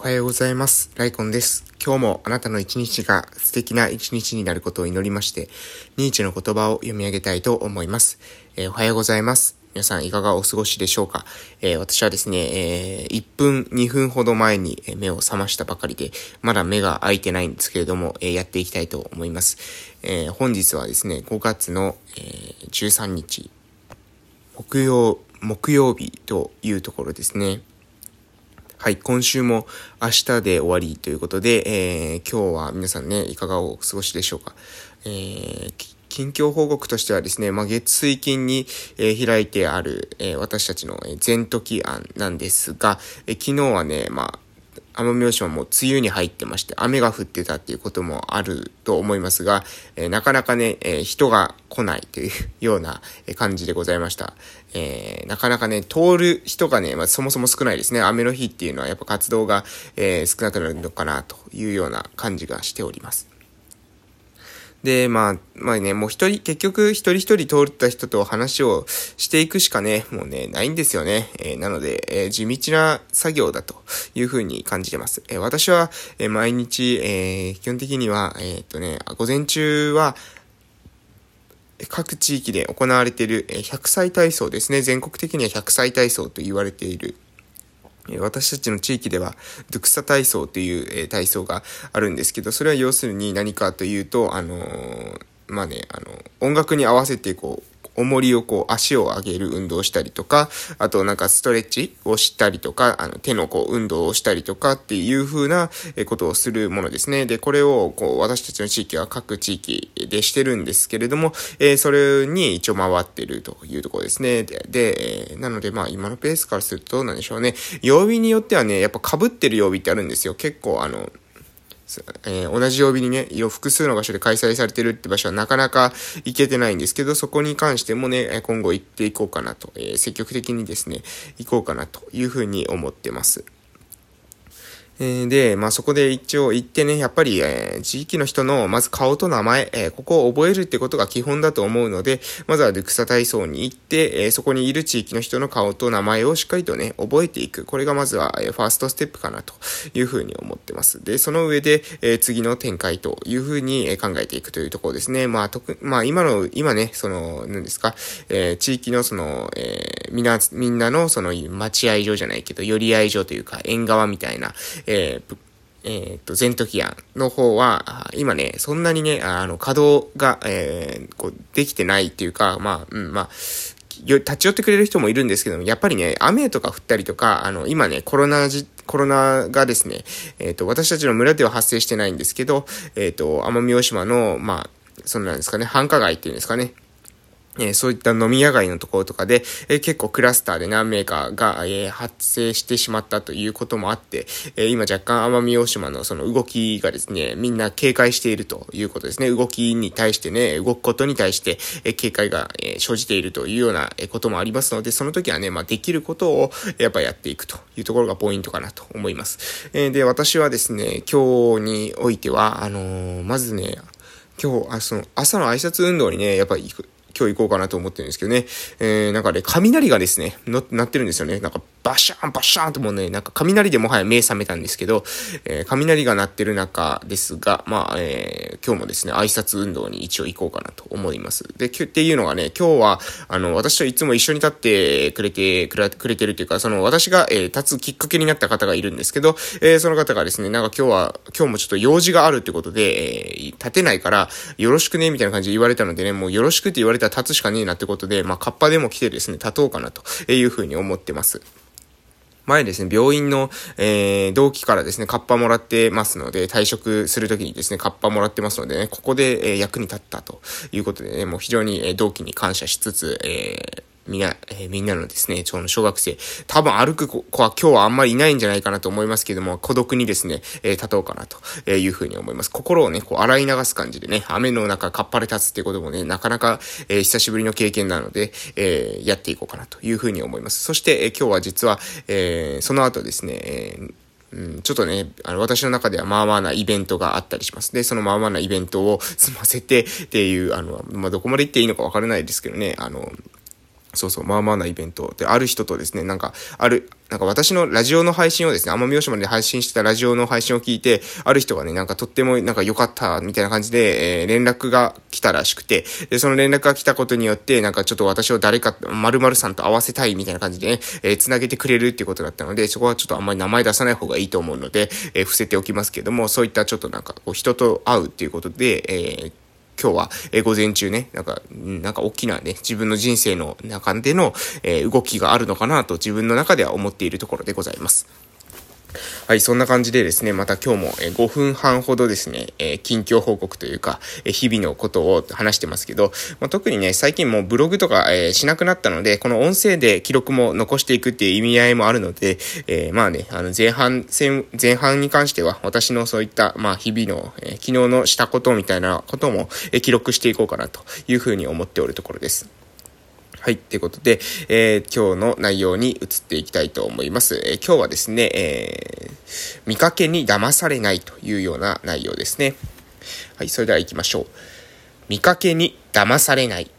おはようございます。ライコンです。今日もあなたの一日が素敵な一日になることを祈りまして、ニーチェの言葉を読み上げたいと思います。えー、おはようございます。皆さんいかがお過ごしでしょうか、えー、私はですね、えー、1分、2分ほど前に目を覚ましたばかりで、まだ目が開いてないんですけれども、えー、やっていきたいと思います。え本日はですね、5月の、え13日、木曜、木曜日というところですね。はい、今週も明日で終わりということで、えー、今日は皆さんね、いかがお過ごしでしょうか。えー、近況報告としてはですね、まあ、月水金に、えー、開いてある、えー、私たちの全時案なんですが、えー、昨日はね、まあ、奄美大島も梅雨に入ってまして、雨が降ってたっていうこともあると思いますが、えー、なかなかね、えー、人が来ないというような感じでございました。えー、なかなかね、通る人がね、まあ、そもそも少ないですね。雨の日っていうのはやっぱ活動が、え少なくなるのかなというような感じがしております。で、まあ、まあね、もう一人、結局一人一人通った人と話をしていくしかね、もうね、ないんですよね。えー、なので、えー、地道な作業だというふうに感じてます。えー、私は、え毎日、え基本的には、えっとね、午前中は、各地域で行われている100歳体操ですね。全国的には100歳体操と言われている私たちの地域では、ドゥクサ体操という、え体操があるんですけど、それは要するに何かというと、あの、まあね、あの、音楽に合わせてこう、重りをこう足を上げる運動をしたりとか、あとなんかストレッチをしたりとか、あの手のこう運動をしたりとかっていう風なことをするものですね。で、これをこう私たちの地域は各地域でしてるんですけれども、えー、それに一応回ってるというところですね。で、でえ、なのでまあ今のペースからするとどうなんでしょうね。曜日によってはね、やっぱ被ってる曜日ってあるんですよ。結構あの、えー、同じ曜日にね、複数の場所で開催されてるって場所はなかなか行けてないんですけど、そこに関してもね、今後行っていこうかなと、えー、積極的にですね、行こうかなというふうに思ってます。で、まあ、そこで一応行ってね、やっぱり、えー、地域の人の、まず顔と名前、えー、ここを覚えるってことが基本だと思うので、まずはルクサ体操に行って、えー、そこにいる地域の人の顔と名前をしっかりとね、覚えていく。これがまずは、えファーストステップかなというふうに思ってます。で、その上で、え次の展開というふうに、考えていくというところですね。まあ、特、まあ、今の、今ね、その、何ですか、え地域のその、えみんな、みんなのその、待合所じゃないけど、寄り合い所というか、縁側みたいな、えー、えっ、と、ゼントキアンの方は、今ね、そんなにね、あの、稼働が、えー、こう、できてないっていうか、まあ、うん、まあ、立ち寄ってくれる人もいるんですけども、やっぱりね、雨とか降ったりとか、あの、今ね、コロナじ、コロナがですね、えっ、ー、と、私たちの村では発生してないんですけど、えっ、ー、と、奄美大島の、まあ、そんなんですかね、繁華街っていうんですかね、えそういった飲み屋街のところとかで、え結構クラスターで何名かが、え発生してしまったということもあって、え今若干奄美大島のその動きがですね、みんな警戒しているということですね。動きに対してね、動くことに対して、え警戒が、え生じているというようなこともありますので、その時はね、まあ、できることをやっぱやっていくというところがポイントかなと思います。えで、私はですね、今日においては、あのー、まずね、今日、あ、その、朝の挨拶運動にね、やっぱり行く、今日行こうかなと思ってるんですけどね。えー、なんかね、雷がですね、な、なってるんですよね。なんか、バシャーン、バシャーンともうね、なんか雷でもはや目覚めたんですけど、えー、雷が鳴ってる中ですが、まあ、えー、今日もですね、挨拶運動に一応行こうかなと思います。で、っていうのがね、今日は、あの、私といつも一緒に立ってくれて、くれくれてるというか、その、私が、えー、立つきっかけになった方がいるんですけど、えー、その方がですね、なんか今日は、今日もちょっと用事があるってことで、えー、立てないから、よろしくね、みたいな感じで言われたのでね、もうよろしくって言われたら立つしかねえなってことで、まあ、カッパでも来てですね、立とうかなというふうに思ってます。前ですね、病院の、えー、同期からですね、カッパもらってますので、退職するときにですね、カッパもらってますのでね、ここで、えー、役に立ったということでね、もう非常に、えー、同期に感謝しつつ、えー、みな、えー、みんなのですね、の小学生、多分歩く子は今日はあんまりいないんじゃないかなと思いますけども、孤独にですね、えー、立とうかなというふうに思います。心をね、こう洗い流す感じでね、雨の中かっぱれ立つってこともね、なかなか、えー、久しぶりの経験なので、えー、やっていこうかなというふうに思います。そして、えー、今日は実は、えー、その後ですね、えーうん、ちょっとね、あの、私の中ではまあまあなイベントがあったりします。で、そのまあまあなイベントを済ませてっていう、あの、まあ、どこまで行っていいのかわからないですけどね、あの、そうそう、まあまあなイベントで、ある人とですね、なんか、ある、なんか私のラジオの配信をですね、奄美大島で配信してたラジオの配信を聞いて、ある人がね、なんかとってもなんか良かった、みたいな感じで、えー、連絡が来たらしくて、で、その連絡が来たことによって、なんかちょっと私を誰か、〇〇さんと会わせたいみたいな感じでね、えー、繋げてくれるっていうことだったので、そこはちょっとあんまり名前出さない方がいいと思うので、えー、伏せておきますけども、そういったちょっとなんか、こう、人と会うっていうことで、えー、今日は、え午前中ね、なんか、なんか大きなね、自分の人生の中での、え動きがあるのかなと自分の中では思っているところでございます。はい、そんな感じでですね、また今日も5分半ほどですね、え近況報告というか、え日々のことを話してますけど、ま、特にね、最近もうブログとか、えしなくなったので、この音声で記録も残していくっていう意味合いもあるので、え、まあね、あの前半戦、前半に関しては私のそういった、まあ日々の、え昨日のしたことみたいなことも、え記録していこうかなというふうに思っておるところです。はい。ということで、えー、今日の内容に移っていきたいと思います。えー、今日はですね、えー、見かけに騙されないというような内容ですね。はい。それでは行きましょう。見かけに騙されない。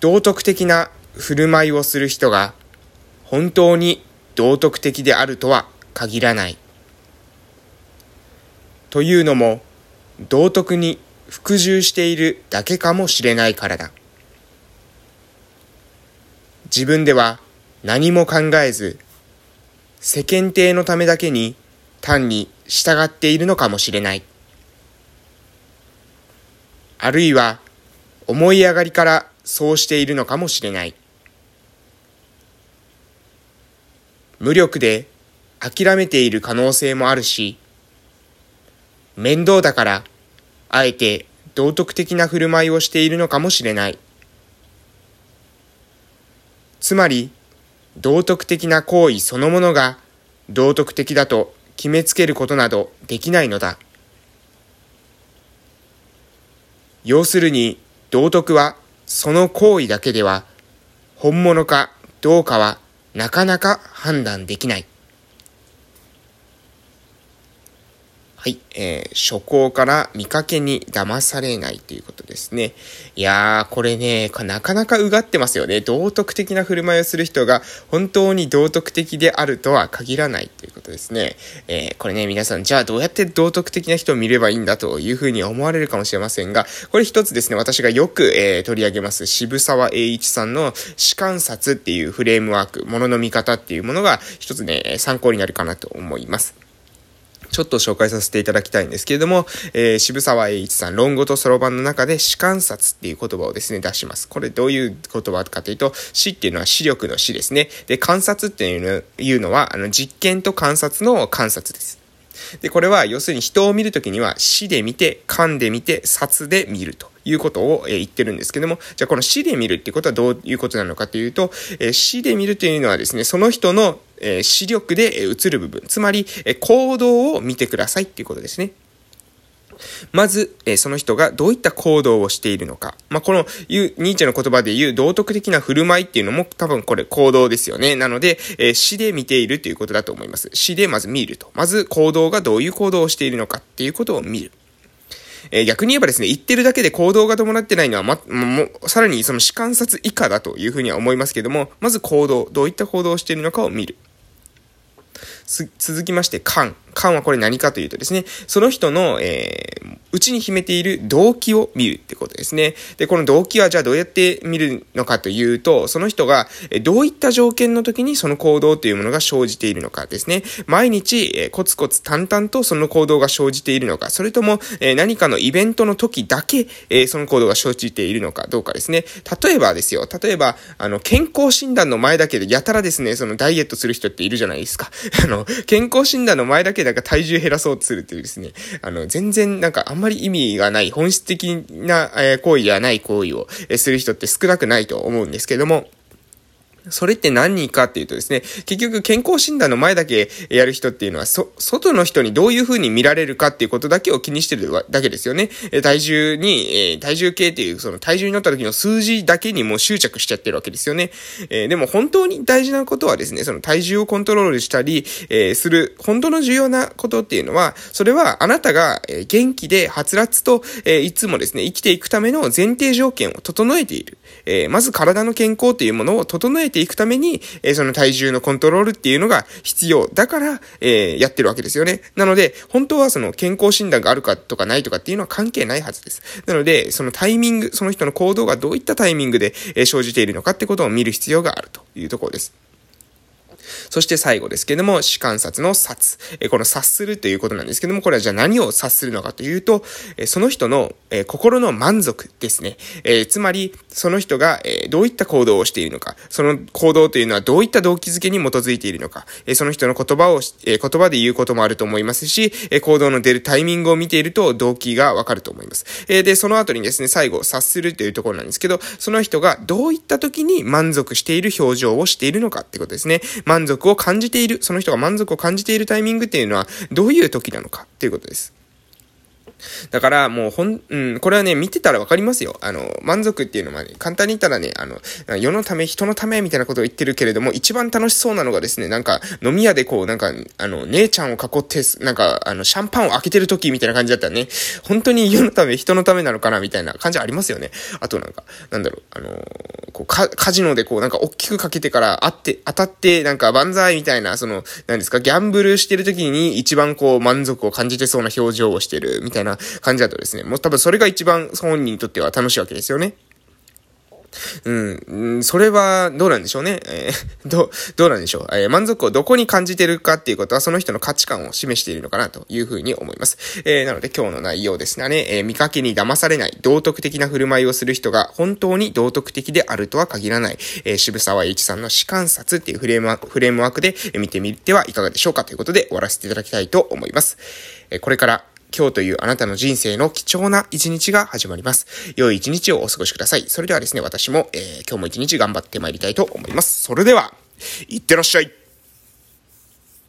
道徳的な振る舞いをする人が本当に道徳的であるとは限らない。というのも、道徳に服従しているだけかもしれないからだ。自分では何も考えず、世間体のためだけに単に従っているのかもしれない。あるいは思い上がりからそうしているのかもしれない。無力で諦めている可能性もあるし、面倒だからあえて道徳的な振る舞いをしているのかもしれない。つまり、道徳的な行為そのものが道徳的だと決めつけることなどできないのだ。要するに、道徳はその行為だけでは本物かどうかはなかなか判断できない。はい、えー、初行から見かけに騙されないということですね。いやー、これね、なかなかうがってますよね。道徳的な振る舞いをする人が本当に道徳的であるとは限らないということですね。えー、これね、皆さん、じゃあどうやって道徳的な人を見ればいいんだというふうに思われるかもしれませんが、これ一つですね、私がよく、えー、取り上げます渋沢栄一さんの主観察っていうフレームワーク、ものの見方っていうものが一つね、参考になるかなと思います。ちょっと紹介させていただきたいんですけれども、えー、渋沢栄一さん、論語とそろばんの中で、視観察っていう言葉をですね、出します。これどういう言葉かというと、視っていうのは視力の視ですね。で、観察っていうのは、あの、実験と観察の観察です。で、これは、要するに人を見るときには、視で見て、勘で見て、札で見ると。いうことを、え言ってるんですけども、じゃあこの死で見るっていうことはどういうことなのかというと、え死で見るというのはですね、その人の、え視力で映る部分、つまり、え行動を見てくださいっていうことですね。まず、えその人がどういった行動をしているのか。まあ、この、ニーチェの言葉で言う道徳的な振る舞いっていうのも多分これ行動ですよね。なので、え死で見ているということだと思います。死でまず見ると。まず行動がどういう行動をしているのかっていうことを見る。えー、逆に言えばですね、言ってるだけで行動が伴ってないのは、ま、も、さらにその視観察以下だというふうには思いますけども、まず行動、どういった行動をしているのかを見る。続きまして、感。感はこれ何かというとですね、その人の、えー、内に秘めている動機を見るってことですね。で、この動機はじゃあどうやって見るのかというと、その人がどういった条件の時にその行動というものが生じているのかですね。毎日、えー、コツコツ淡々とその行動が生じているのか、それとも、えー、何かのイベントの時だけ、え、その行動が生じているのかどうかですね。例えばですよ、例えば、あの、健康診断の前だけでやたらですね、そのダイエットする人っているじゃないですか。あの、健康診断の前だけなんか体重減らそうとするっていうですね、あの、全然なんかあんまり意味がない、本質的な、え行為ではない行為を、えする人って少なくないと思うんですけども、それって何人かっていうとですね、結局健康診断の前だけやる人っていうのは、そ、外の人にどういう風に見られるかっていうことだけを気にしてるだけですよね。え体重に、え体重計っていうその体重に乗った時の数字だけにもう執着しちゃってるわけですよね。えー、でも本当に大事なことはですね、その体重をコントロールしたり、えー、する、本当の重要なことっていうのは、それはあなたがえ元気ではつらつと、えー、いつもですね、生きていくための前提条件を整えている。えー、まず体の健康っていうものを整えてていくために、えー、その体重のコントロールっていうのが必要。だから、えー、やってるわけですよね。なので、本当はその健康診断があるかとかないとかっていうのは関係ないはずです。なので、そのタイミング、その人の行動がどういったタイミングで、え生じているのかってことを見る必要があるというところです。そして最後ですけども、主観察の察。この察するということなんですけども、これはじゃあ何を察するのかというと、その人の、心の満足ですね。つまり、その人が、どういった行動をしているのか、その行動というのはどういった動機づけに基づいているのか、その人の言葉を、言葉で言うこともあると思いますし、行動の出るタイミングを見ていると動機がわかると思います。で、その後にですね、最後、察するというところなんですけど、その人がどういった時に満足している表情をしているのかってことですね。満満足を感じている、その人が満足を感じているタイミングっていうのはどういう時なのかっていうことです。だから、もうほん、うん、これはね、見てたらわかりますよ。あの、満足っていうのはね、簡単に言ったらね、あの、世のため、人のためみたいなことを言ってるけれども、一番楽しそうなのがですね、なんか、飲み屋でこう、なんか、あの、姉ちゃんを囲って、なんか、あの、シャンパンを開けてる時みたいな感じだったらね、本当に世のため、人のためなのかなみたいな感じありますよね。あとなんか、なんだろう、あのこう、カカジノでこう、なんか、大きくかけてから、あって、当たって、なんか、万歳みたいな、その、何ですか、ギャンブルしてる時に一番こう、満足を感じてそうな表情をしてる、みたいなな感じだとですね、もう多分それが一番本人にとっては楽しいわけですよね。うん、それはどうなんでしょうね。えー、ど、どうなんでしょう。えー、満足をどこに感じてるかっていうことはその人の価値観を示しているのかなというふうに思います。えー、なので今日の内容ですね、え見かけに騙されない、道徳的な振る舞いをする人が本当に道徳的であるとは限らない、え渋沢栄一さんの士観察っていうフレームワーク、フレームワークで見てみてはいかがでしょうかということで終わらせていただきたいと思います。えこれから今日というあなたの人生の貴重な一日が始まります。良い一日をお過ごしください。それではですね、私も、えー、今日も一日頑張って参りたいと思います。それでは、いってらっしゃい。